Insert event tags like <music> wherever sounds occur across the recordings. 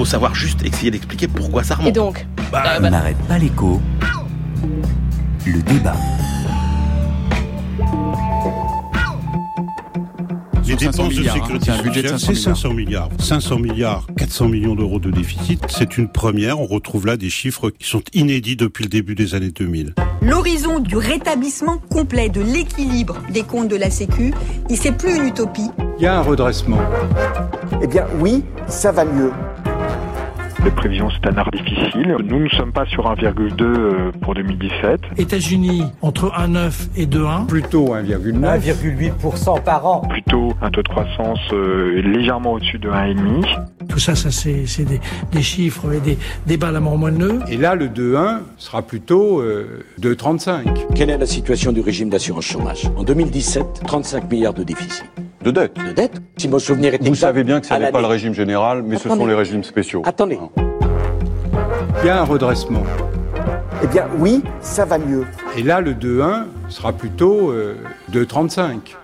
faut savoir juste essayer d'expliquer pourquoi ça remonte. Et donc bah, On n'arrête pas l'écho. Le débat. Les 500 dépenses de milliards, hein. sécurité C'est un budget de sociale, 500 c'est 500 milliards. 500 milliards, 400 millions d'euros de déficit, c'est une première. On retrouve là des chiffres qui sont inédits depuis le début des années 2000. L'horizon du rétablissement complet de l'équilibre des comptes de la Sécu, il c'est plus une utopie. Il y a un redressement. Eh bien oui, ça va mieux. Les prévisions, c'est un art difficile. Nous ne sommes pas sur 1,2 euh, pour 2017. États-Unis, entre 1,9 et 2,1. Plutôt 1,9. 1,8% par an. Plutôt un taux de croissance euh, légèrement au-dessus de 1,5. Tout ça, ça c'est des, des chiffres et des débats à la mort moelleux. Et là, le 2,1 sera plutôt euh, 2,35. Quelle est la situation du régime d'assurance chômage? En 2017, 35 milliards de déficit. De dette. De dette Si mon souvenir est Vous exact, savez bien que ce n'est pas le régime général, mais ce sont les régimes spéciaux. Attendez. Il y a un redressement. Eh bien oui, ça va mieux. Et là, le 2,1 sera plutôt euh, 2,35.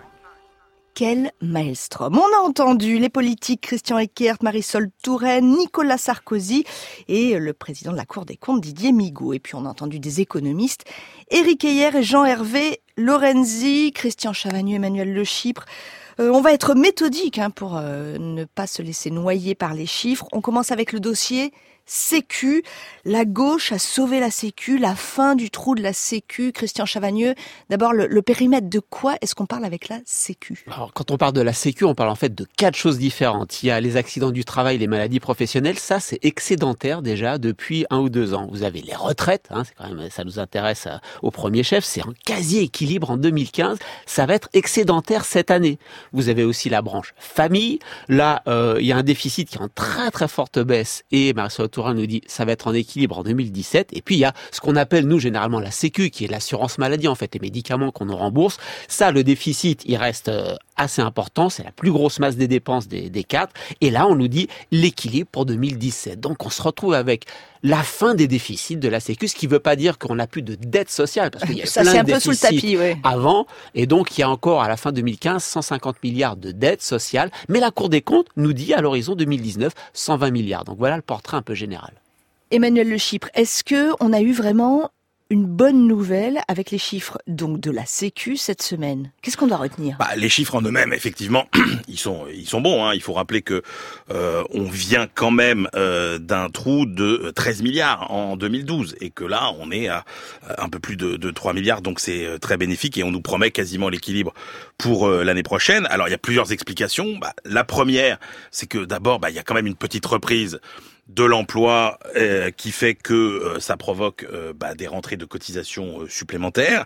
Quel maelstrom. On a entendu les politiques Christian Eckert, Marisol Touraine, Nicolas Sarkozy et le président de la Cour des comptes Didier Migaud. Et puis on a entendu des économistes, Éric Heyer et Jean-Hervé Lorenzi, Christian Chavagneux, Emmanuel Le Chypre. Euh, on va être méthodique hein, pour euh, ne pas se laisser noyer par les chiffres. On commence avec le dossier Sécu. La gauche a sauvé la Sécu, la fin du trou de la Sécu. Christian Chavagneux, d'abord le, périmètre de quoi est-ce qu'on parle avec la Sécu? Alors, quand on parle de la Sécu, on parle en fait de quatre choses différentes. Il y a les accidents du travail, les maladies professionnelles. Ça, c'est excédentaire déjà depuis un ou deux ans. Vous avez les retraites. Hein, c'est quand même, ça nous intéresse euh, au premier chef. C'est un quasi équilibre en 2015. Ça va être excédentaire cette année. Vous avez aussi la branche famille. Là, euh, il y a un déficit qui est en très très forte baisse. Et Marisol Nous dit ça va être en équilibre en 2017. Et puis il y a ce qu'on appelle nous généralement la Sécu, qui est l'assurance maladie en fait, les médicaments qu'on nous rembourse. Ça, le déficit, il reste euh, assez important. C'est la plus grosse masse des dépenses des, des quatre. Et là, on nous dit l'équilibre pour 2017. Donc on se retrouve avec la fin des déficits de la Sécu, ce qui ne veut pas dire qu'on n'a plus de dette sociale, parce qu'il y a <laughs> Ça, plein un de peu sous le déficits tapis, ouais. avant, et donc il y a encore à la fin 2015 150 milliards de dettes sociales, mais la Cour des comptes nous dit à l'horizon 2019 120 milliards. Donc voilà le portrait un peu général. Emmanuel Le Chypre, est-ce que on a eu vraiment une bonne nouvelle avec les chiffres donc de la Sécu cette semaine Qu'est-ce qu'on doit retenir? Bah, les chiffres en eux-mêmes, effectivement, <clears throat> ils sont ils sont bons. Hein. Il faut rappeler que euh, on vient quand même euh, d'un trou de 13 milliards en 2012 et que là, on est à euh, un peu plus de, de 3 milliards, donc c'est très bénéfique et on nous promet quasiment l'équilibre pour l'année prochaine. Alors, il y a plusieurs explications. Bah, la première, c'est que d'abord, bah, il y a quand même une petite reprise de l'emploi euh, qui fait que euh, ça provoque euh, bah, des rentrées de cotisations euh, supplémentaires.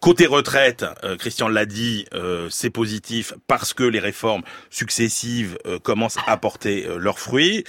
Côté retraite, Christian l'a dit, c'est positif parce que les réformes successives commencent à porter leurs fruits.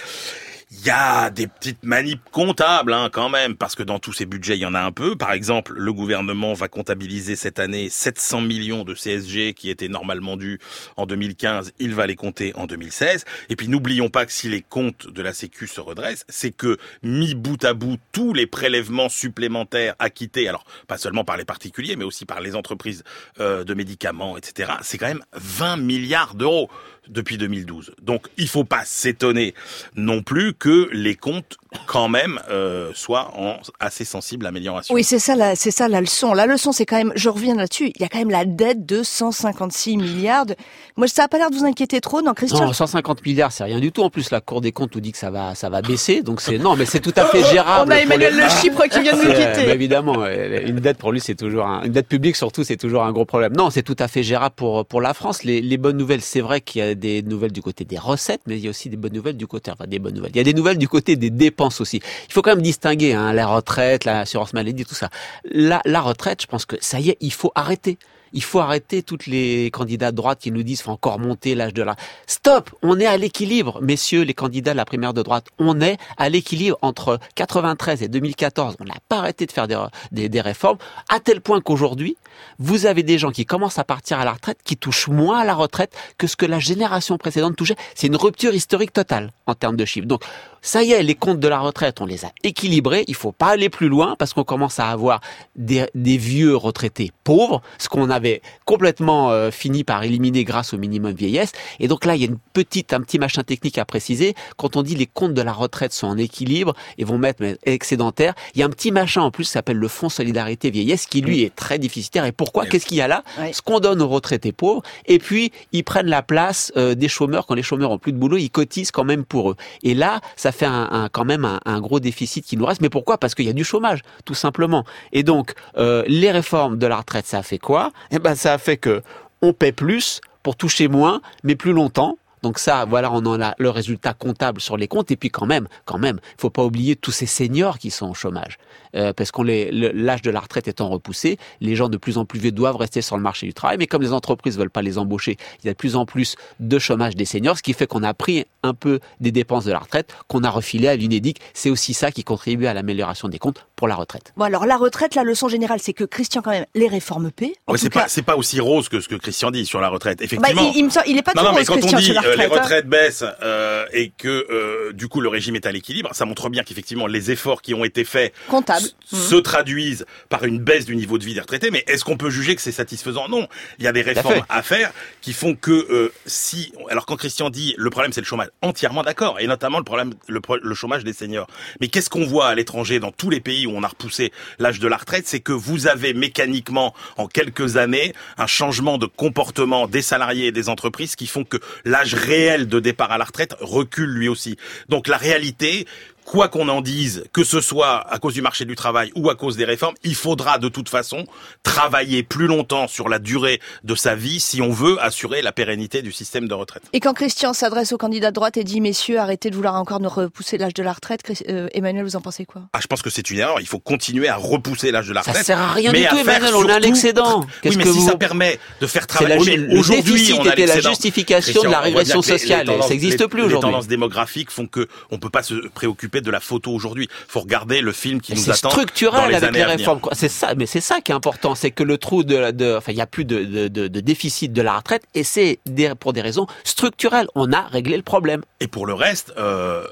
Il y a des petites manips comptables hein, quand même, parce que dans tous ces budgets, il y en a un peu. Par exemple, le gouvernement va comptabiliser cette année 700 millions de CSG qui étaient normalement dus en 2015. Il va les compter en 2016. Et puis n'oublions pas que si les comptes de la Sécu se redressent, c'est que mis bout à bout tous les prélèvements supplémentaires acquittés, alors pas seulement par les particuliers, mais aussi par les entreprises euh, de médicaments, etc. C'est quand même 20 milliards d'euros depuis 2012. Donc il faut pas s'étonner non plus que les comptes quand même euh, soient en assez sensible amélioration. Oui, c'est ça, la, c'est ça la leçon. La leçon, c'est quand même, je reviens là-dessus, il y a quand même la dette de 156 milliards. de- Moi, ça a pas l'air de vous inquiéter trop, non, Christian? Non, 150 milliards, c'est rien du tout. En plus, la Cour des comptes nous dit que ça va, ça va baisser. Donc c'est non, mais c'est tout à fait gérable. <laughs> On a Emmanuel les- Le Chypre qui vient de nous C'est- quitter. mais évidemment, euh, une dette pour lui, c'est toujours un, une dette publique surtout, c'est toujours un gros problème. Non, c'est tout à fait gérable pour pour la France. Les, les bonnes nouvelles, c'est vrai qu'il y a des nouvelles du côté des recettes, mais il y a aussi des bonnes nouvelles du côté, des bonnes nouvelles. Il y a des nouvelles du côté des dépenses aussi. Il faut quand même distinguer hein, la retraite, l'assurance maladie, tout ça. La, la retraite, je pense que ça y est, il faut arrêter. Il faut arrêter toutes les candidats de droite qui nous disent faut encore monter l'âge de la. Stop, on est à l'équilibre, messieurs les candidats de la primaire de droite. On est à l'équilibre entre 93 et 2014. On n'a pas arrêté de faire des, des, des réformes à tel point qu'aujourd'hui, vous avez des gens qui commencent à partir à la retraite qui touchent moins à la retraite que ce que la génération précédente touchait. C'est une rupture historique totale en termes de chiffres. Donc ça y est, les comptes de la retraite, on les a équilibrés, il faut pas aller plus loin parce qu'on commence à avoir des, des vieux retraités pauvres, ce qu'on avait complètement euh, fini par éliminer grâce au minimum vieillesse. Et donc là, il y a une petite, un petit machin technique à préciser. Quand on dit les comptes de la retraite sont en équilibre et vont mettre excédentaire, il y a un petit machin en plus qui s'appelle le Fonds Solidarité Vieillesse qui lui est très déficitaire. Et pourquoi? Qu'est-ce qu'il y a là? Ce qu'on donne aux retraités pauvres et puis ils prennent la place euh, des chômeurs quand les chômeurs ont plus de boulot, ils cotisent quand même pour eux. Et là, ça fait quand même un, gros déficit qui nous reste. Mais pourquoi? Parce qu'il y a du chômage, tout simplement. Et donc, euh, les réformes de la retraite, ça a fait quoi? Eh ben, ça a fait que on paie plus pour toucher moins, mais plus longtemps. Donc ça, voilà, on en a le résultat comptable sur les comptes. Et puis quand même, quand même, faut pas oublier tous ces seniors qui sont au chômage. Euh, parce qu'on l'âge de la retraite étant repoussé, les gens de plus en plus vieux doivent rester sur le marché du travail, mais comme les entreprises veulent pas les embaucher, il y a de plus en plus de chômage des seniors, ce qui fait qu'on a pris un peu des dépenses de la retraite qu'on a refilé à l'UNEDIC. C'est aussi ça qui contribue à l'amélioration des comptes pour la retraite. Bon alors la retraite, la leçon générale, c'est que Christian quand même les réformes paient. Ouais, c'est pas c'est pas aussi rose que ce que Christian dit sur la retraite. Bah, Effectivement. il, il, est pas non, non, mais quand on dit euh, les hein. retraites baissent euh, et que euh, du coup le régime est à l'équilibre, ça montre bien qu'effectivement les efforts qui ont été faits comptables. se mmh. traduisent par une baisse du niveau de vie des retraités, mais est-ce qu'on peut juger que c'est satisfaisant? Non. Il y a des réformes à, faire qui font que euh, si... Alors quand Christian dit le problème c'est le chômage, entièrement d'accord, et notamment le problème le, le chômage des seniors. Mais qu'est-ce qu'on voit à l'étranger dans tous les pays où on a repoussé l'âge de la retraite? C'est que vous avez mécaniquement en quelques années un changement de comportement des salariés et des entreprises qui font que l'âge réel de départ à la retraite recule lui aussi. Donc la réalité, quoi qu'on en dise, que ce soit à cause du marché du travail ou à cause des réformes, il faudra de toute façon travailler plus longtemps sur la durée de sa vie si on veut assurer la pérennité du système de retraite. Et quand Christian s'adresse aux candidats de droite et dit messieurs, arrêtez de vouloir encore nous repousser l'âge de la retraite, euh, Emmanuel, vous en pensez quoi? Ah, je pense que c'est une erreur. Il faut continuer à repousser l'âge de la retraite. Ça sert à rien du tout, Emmanuel. On a l'excédent. Oui, mais si ça permet de faire travailler. Aujourd'hui, on a était la justification de la régression sociale. ça n'existe plus aujourd'hui. Les tendances démographiques font que on peut pas se préoccuper de la photo aujourd'hui. Faut regarder le film qui nous attend. C'est structurel avec les réformes. C'est ça, mais c'est ça qui est important, c'est que le trou de, de enfin, il y a plus de, de, de, déficit de la retraite, et c'est pour des raisons structurelles. On a réglé le problème. Et pour le reste, euh,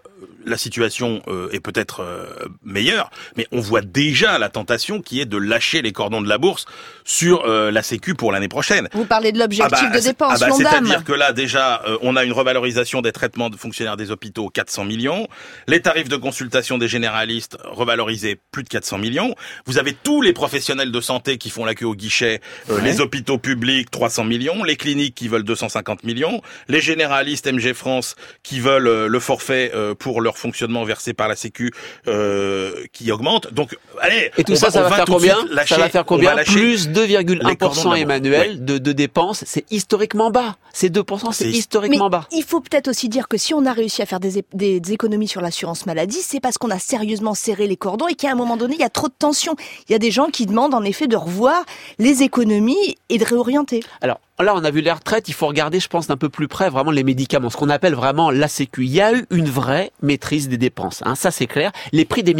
la situation euh, est peut-être euh, meilleure, mais on voit déjà la tentation qui est de lâcher les cordons de la bourse sur euh, la Sécu pour l'année prochaine. Vous parlez de l'objectif ah bah, de dépenses, ah bah, C'est-à-dire que là, déjà, on a une revalorisation des traitements de fonctionnaires des hôpitaux, 400 millions. Les tarifs de consultation des généralistes revalorisés, plus de 400 millions. Vous avez tous les professionnels de santé qui font la queue au guichet, les hôpitaux publics, 300 millions, les cliniques qui veulent 250 millions, les généralistes MG France qui veulent le forfait pour leur fonctionnement versé par la Sécu euh, qui augmente. Donc, allez. Et tout ça, ça va, faire combien Ça va faire combien Plus 2,1% Emmanuel de, de dépenses. C'est historiquement bas. C'est 2%, c'est historiquement Mais bas. Il faut peut-être aussi dire que si on a réussi à faire des, des, des économies sur l'assurance maladie, c'est parce qu'on a sérieusement serré les cordons et qu'à un moment donné, il y a trop de tension. Il y a des gens qui demandent en effet de revoir les économies et de réorienter. Alors, Là, on a vu les retraites, il faut regarder, je pense, d'un peu plus près vraiment les médicaments, ce qu'on appelle vraiment la Sécu. Il y a eu une vraie maîtrise des dépenses, hein, ça c'est clair. Les prix des,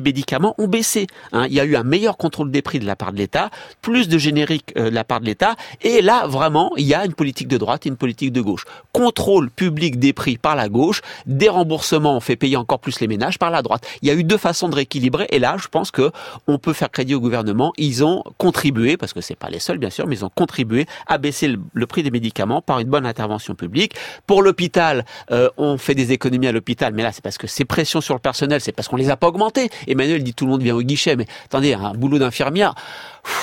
médicaments ont baissé. Hein. Il y a eu un meilleur contrôle des prix de la part de l'État, plus de générique euh, de la part de l'État, et là, vraiment, il y a une politique de droite et une politique de gauche. Contrôle public des prix par la gauche, des remboursements, on fait payer encore plus les ménages par la droite. Il y a eu deux façons de rééquilibrer, et là, je pense que on peut faire crédit au gouvernement. Ils ont contribué, parce que c'est pas les seuls, bien sûr, mais ils ont contribué à baisser le, prix des médicaments par une bonne intervention publique. Pour l'hôpital, euh, on fait des économies à l'hôpital, mais là c'est parce que ces pressions sur le personnel, c'est parce qu'on les a pas augmentées. Emmanuel dit tout le monde vient au guichet, mais attendez, un boulot d'infirmière,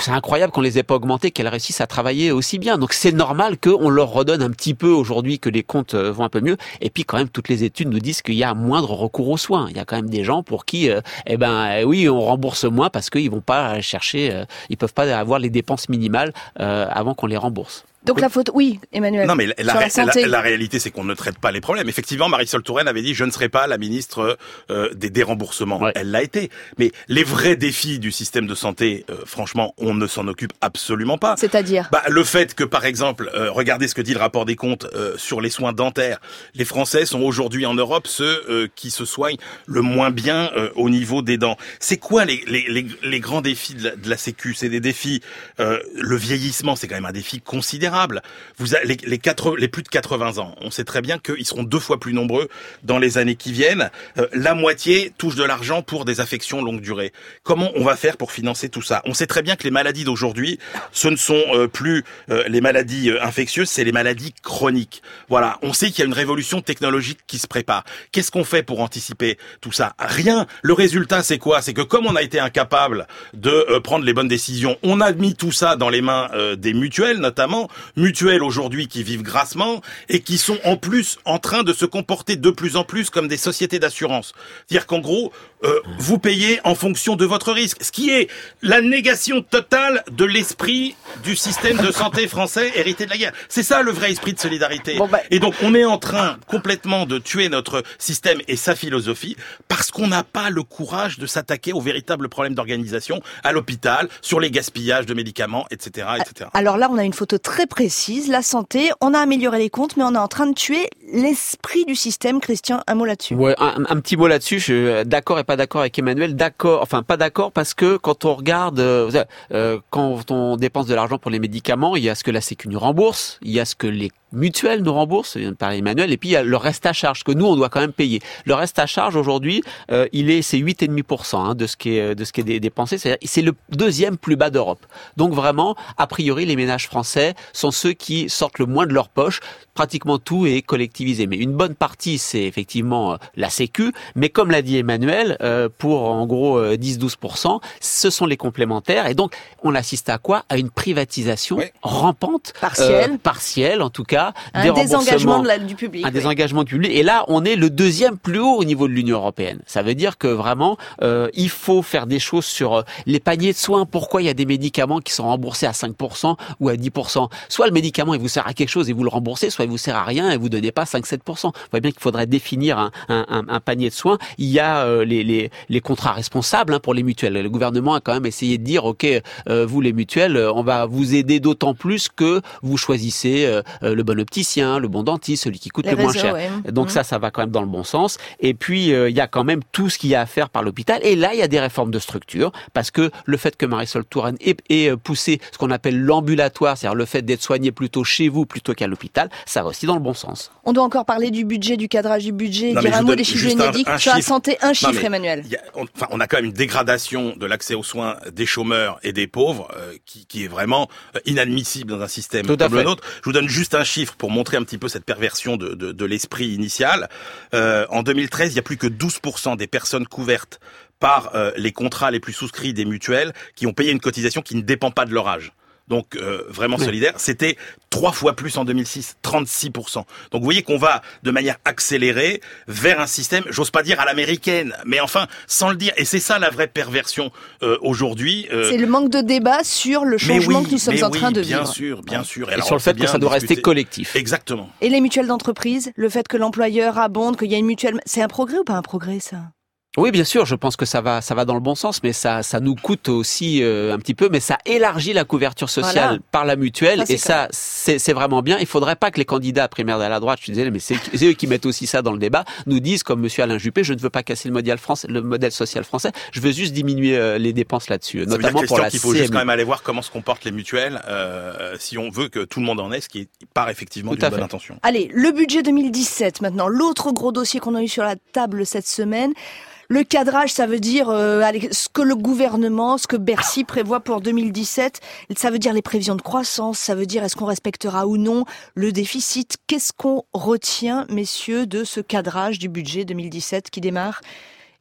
c'est incroyable qu'on les ait pas augmentées, qu'elles réussissent à travailler aussi bien. Donc c'est normal qu'on leur redonne un petit peu aujourd'hui que les comptes euh, vont un peu mieux. Et puis quand même, toutes les études nous disent qu'il y a moindre recours aux soins. Il y a quand même des gens pour qui, euh, eh ben oui, on rembourse moins parce qu'ils vont pas chercher, ils peuvent pas avoir les dépenses minimales avant qu'on les rembourse. Donc la faute, oui, Emmanuel. Non, mais la, réalité, c'est qu'on ne traite pas les problèmes. Effectivement, Marisol Touraine avait dit je ne serai pas la ministre euh, des déremboursements. Elle l'a été. Mais les vrais défis du système de santé, euh, franchement, on ne s'en occupe absolument pas. C'est-à-dire bah, Le fait que, par exemple, euh, regardez ce que dit le rapport des comptes sur les soins dentaires. Les Français sont aujourd'hui en Europe ceux qui se soignent le moins bien au niveau des dents. C'est quoi les, les, les, grands défis de la, de la Sécu? C'est des défis... le vieillissement, c'est quand même un défi considérable vulnérables. Vous les, les, les plus de 80 ans, on sait très bien qu'ils seront deux fois plus nombreux dans les années qui viennent. Euh, la moitié touche de l'argent pour des affections longue durée. Comment on va faire pour financer tout ça? On sait très bien que les maladies d'aujourd'hui, ce ne sont euh, plus euh, les maladies infectieuses, c'est les maladies chroniques. Voilà, on sait qu'il y a une révolution technologique qui se prépare. Qu'est-ce qu'on fait pour anticiper tout ça? Rien. Le résultat, c'est quoi? C'est que comme on a été incapable de prendre les bonnes décisions, on a mis tout ça dans les mains des mutuelles, notamment mutuelles aujourd'hui qui vivent grassement et qui sont en plus en train de se comporter de plus en plus comme des sociétés d'assurance. C'est-à-dire qu'en gros, euh, vous payez en fonction de votre risque, ce qui est la négation totale de l'esprit du système de santé français hérité de la guerre. C'est ça le vrai esprit de solidarité. Bah- et donc on est en train complètement de tuer notre système et sa philosophie parce qu'on n'a pas le courage de s'attaquer aux véritables problèmes d'organisation à l'hôpital, sur les gaspillages de médicaments, etc., etc. Alors là, on a une photo très précise. La santé, on a amélioré les comptes, mais on est en train de tuer l'esprit du système. Christian, un mot là-dessus. Ouais, un, un petit mot là-dessus. Je suis d'accord et pas d'accord avec Emmanuel. D'accord, enfin pas d'accord parce que quand on regarde, euh, euh, quand on dépense de l'argent pour les médicaments, il y a ce que la Sécu nous rembourse, il y a ce que les mutuelle nous rembourse, par Emmanuel, et puis il y a le reste à charge que nous on doit quand même payer. Le reste à charge aujourd'hui, euh, il est c'est 8,5% hein, de ce qui est de ce qui est dépensé, c'est le deuxième plus bas d'Europe. Donc vraiment, a priori, les ménages français sont ceux qui sortent le moins de leur poche. Pratiquement tout est collectivisé, mais une bonne partie c'est effectivement euh, la Sécu, mais comme l'a dit Emmanuel, euh, pour en gros 10-12%, ce sont les complémentaires, et donc on assiste à quoi? À une privatisation rampante, partielle, partielle en tout cas un désengagement du public. Un désengagement du public. Et là, on est le deuxième plus haut au niveau de l'Union européenne. Ça veut dire que vraiment, euh, il faut faire des choses sur euh, les paniers de soins. Pourquoi il y a des médicaments qui sont remboursés à 5% ou à 10% Soit le médicament, il vous sert à quelque chose et vous le remboursez, soit il vous sert à rien et vous donnez pas 5-7%. Vous voyez bien qu'il faudrait définir un, un, un, panier de soins. Il y a euh, les, les, les, contrats responsables hein, pour les mutuelles. Le gouvernement a quand même essayé de dire, OK, euh, vous les mutuelles, on va vous aider d'autant plus que vous choisissez le bon opticien, le bon dentiste, celui qui coûte le moins cher. Donc mmh. ça, ça va quand même dans le bon sens. Et puis euh, il y a quand même tout ce qu'il y a à faire par l'hôpital. Et là, il y a des réformes de structure parce que le fait que Marisol Touraine ait, ait poussé ce qu'on appelle l'ambulatoire, c'est-à-dire le fait d'être soigné plutôt chez vous plutôt qu'à l'hôpital, ça va aussi dans le bon sens. On doit encore parler du budget, du cadrage du budget, dire un mot des chiffres génétiques. Sur la santé, un chiffre, Emmanuel. on, enfin, on a quand même une dégradation de l'accès aux soins des chômeurs et des pauvres euh, qui, qui, est vraiment euh, inadmissible dans un système comme le nôtre. Je vous donne juste un chiffre pour montrer un petit peu cette perversion de l'esprit initial. Euh, en 2013, il y a plus que 12% des personnes couvertes par euh, les contrats les plus souscrits des mutuelles qui ont payé une cotisation qui ne dépend pas de leur âge donc euh, vraiment solidaire. C'était trois fois plus en 2006, 36%. Donc vous voyez qu'on va de manière accélérée vers un système, j'ose pas dire à l'américaine, mais enfin sans le dire. Et c'est ça la vraie perversion euh, aujourd'hui. Euh... C'est le manque de débat sur le changement que nous sommes en train de bien vivre. Sûr, bien sûr, Et, sur le fait que ça doit rester collectif. Exactement. Et les mutuelles d'entreprise, le fait que l'employeur abonde, qu'il y a une mutuelle, c'est un progrès ou pas un progrès ça? Oui, bien sûr, je pense que ça va, ça va dans le bon sens, mais ça, ça nous coûte aussi euh, un petit peu, mais ça élargit la couverture sociale par la mutuelle, et ça, c'est vraiment bien. Il faudrait pas que les candidats primaires de la droite, je désolé, mais c'est eux qui mettent aussi ça dans le débat, nous disent, comme Monsieur Alain Juppé, je ne veux pas casser le modèle français, le modèle social français, je veux juste diminuer euh, les dépenses là-dessus, notamment pour la Il faut juste quand même aller voir comment se comportent les mutuelles, euh, si on veut que tout le monde en ait, ce qui part effectivement d'une bonne intention. Allez, le budget 2017 maintenant, l'autre gros dossier qu'on a eu sur la table cette semaine. Le cadrage, ça veut dire euh, ce que le gouvernement, ce que Bercy prévoit pour 2017. Ça veut dire les prévisions de croissance. Ça veut dire est-ce qu'on respectera ou non le déficit. Qu'est-ce qu'on retient, messieurs, de ce cadrage du budget 2017 qui démarre?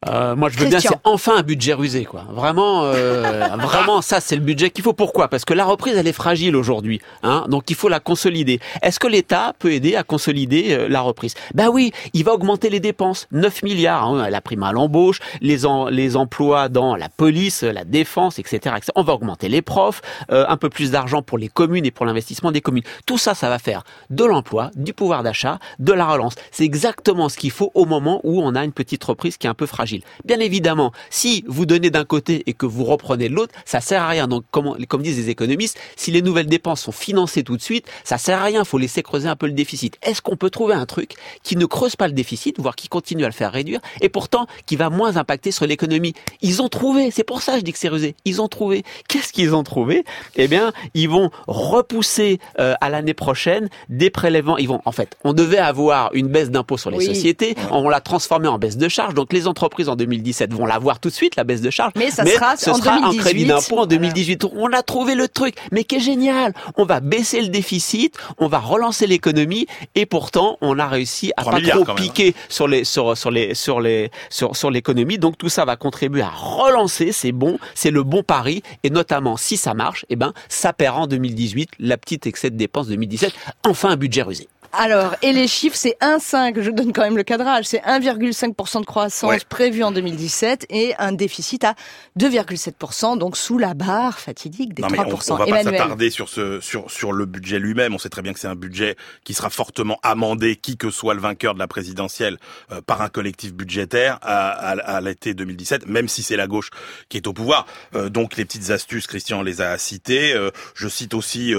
Euh, moi, je veux bien, c'est enfin un budget rusé, quoi. Vraiment, euh, <laughs> vraiment, ça, c'est le budget qu'il faut. Pourquoi? Parce que la reprise, elle est fragile aujourd'hui, hein. Donc, il faut la consolider. Est-ce que l'État peut aider à consolider euh, la reprise? Ben oui, il va augmenter les dépenses, 9 milliards, hein, la prime à l'embauche, les les emplois dans la police, la défense, etc. etc. On va augmenter les profs, euh, un peu plus d'argent pour les communes et pour l'investissement des communes. Tout ça, ça va faire de l'emploi, du pouvoir d'achat, de la relance. C'est exactement ce qu'il faut au moment où on a une petite reprise qui est un peu fragile. Bien évidemment, si vous donnez d'un côté et que vous reprenez de l'autre, ça sert à rien. Donc, comme, comme disent les économistes, si les nouvelles dépenses sont financées tout de suite, ça sert à rien. Il faut laisser creuser un peu le déficit. Est-ce qu'on peut trouver un truc qui ne creuse pas le déficit, voire qui continue à le faire réduire, et pourtant qui va moins impacter sur l'économie? Ils ont trouvé. C'est pour ça que je dis que c'est rusé. Ils ont trouvé. Qu'est-ce qu'ils ont trouvé? Eh bien, ils vont repousser euh, à l'année prochaine des prélèvements. Ils vont, en fait, on devait avoir une baisse d'impôt sur les Oui. sociétés. On l'a transformé en baisse de charge. Donc, les entreprises en 2017 vont l'avoir tout de suite, la baisse de charge. Mais ça sera ce en sera un 2018. crédit d'impôt en Voilà. 2018. On a trouvé le truc. Mais qui est génial. On va baisser le déficit. On va relancer l'économie. Et pourtant, on a réussi à 3 pas trop même, hein. piquer sur les, sur, sur les, sur les, sur, sur l'économie. Donc, tout ça va contribuer à relancer. C'est bon. C'est le bon pari. Et notamment, si ça marche, eh ben, ça paiera en 2018 la petite excès de dépenses 2017. Enfin, un budget rusé. Alors, et les chiffres, c'est 1,5, je donne quand même le cadrage, c'est 1,5% de croissance Ouais. prévue en 2017 et un déficit à 2,7%, donc sous la barre fatidique des Non, mais on, 3%. on va pas s'attarder sur ce sur sur le budget lui-même. On sait très bien que c'est un budget qui sera fortement amendé, qui que soit le vainqueur de la présidentielle, euh, par un collectif budgétaire à, à, à l'été 2017, même si c'est la gauche qui est au pouvoir. Euh, donc les petites astuces, Christian les a citées. Euh, je cite aussi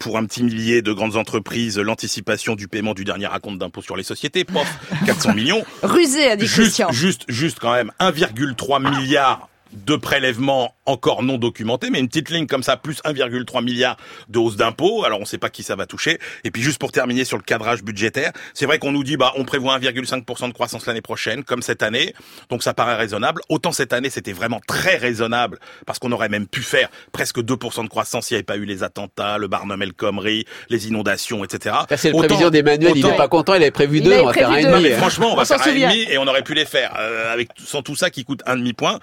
pour un petit millier de grandes entreprises l'anticipation du paiement du dernier raconte d'impôt sur les sociétés, pof, 400 millions. <laughs> Rusé, a dit Juste, Christian. juste, juste quand même 1,3 milliard de prélèvements encore non documentés, mais une petite ligne comme ça, plus 1,3 milliard de hausse d'impôts. Alors on ne sait pas qui ça va toucher. Et puis juste pour terminer sur le cadrage budgétaire, c'est vrai qu'on nous dit bah on prévoit 1,5% de croissance l'année prochaine, comme cette année. Donc ça paraît raisonnable. Autant cette année c'était vraiment très raisonnable parce qu'on aurait même pu faire presque 2% de croissance s'il n'y avait pas eu les attentats, le Barnum El Khomri, les inondations, etc. C'est la prévision d'Emmanuel. Il n'est pas content. Il avait prévu Il deux. avait On va faire un et demi. mais franchement, on, On va s'en faire un et demi et on aurait pu les faire euh, avec sans tout ça qui coûte un demi point.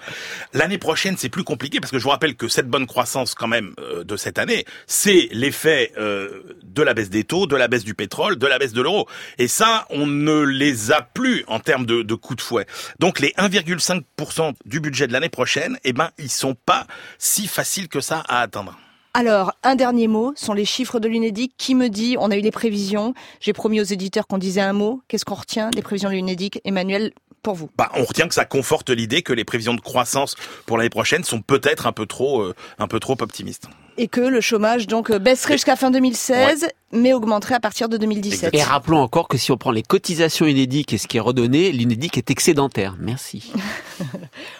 L'année prochaine, c'est plus compliqué parce que je vous rappelle que cette bonne croissance quand même euh, de cette année, c'est l'effet euh, de la baisse des taux, de la baisse du pétrole, de la baisse de l'euro. Et ça, on ne les a plus en termes de, coups de fouet. Donc les 1,5% du budget de l'année prochaine, eh ben ils sont pas si faciles que ça à atteindre. Alors, un dernier mot sont les chiffres de l'UNEDIC. Qui me dit, on a eu les prévisions, j'ai promis aux éditeurs qu'on disait un mot. Qu'est-ce qu'on retient des prévisions de l'UNEDIC Emmanuel, pour vous Bah, on retient que ça conforte l'idée que les prévisions de croissance pour l'année prochaine sont peut-être un peu trop, euh, un peu trop optimistes. Et que le chômage donc euh, baisserait jusqu'à fin 2016, mais augmenterait à partir de 2017. Et rappelons encore que si on prend les cotisations UNEDIC et ce qui est redonné, l'UNEDIC est excédentaire. Merci. <laughs>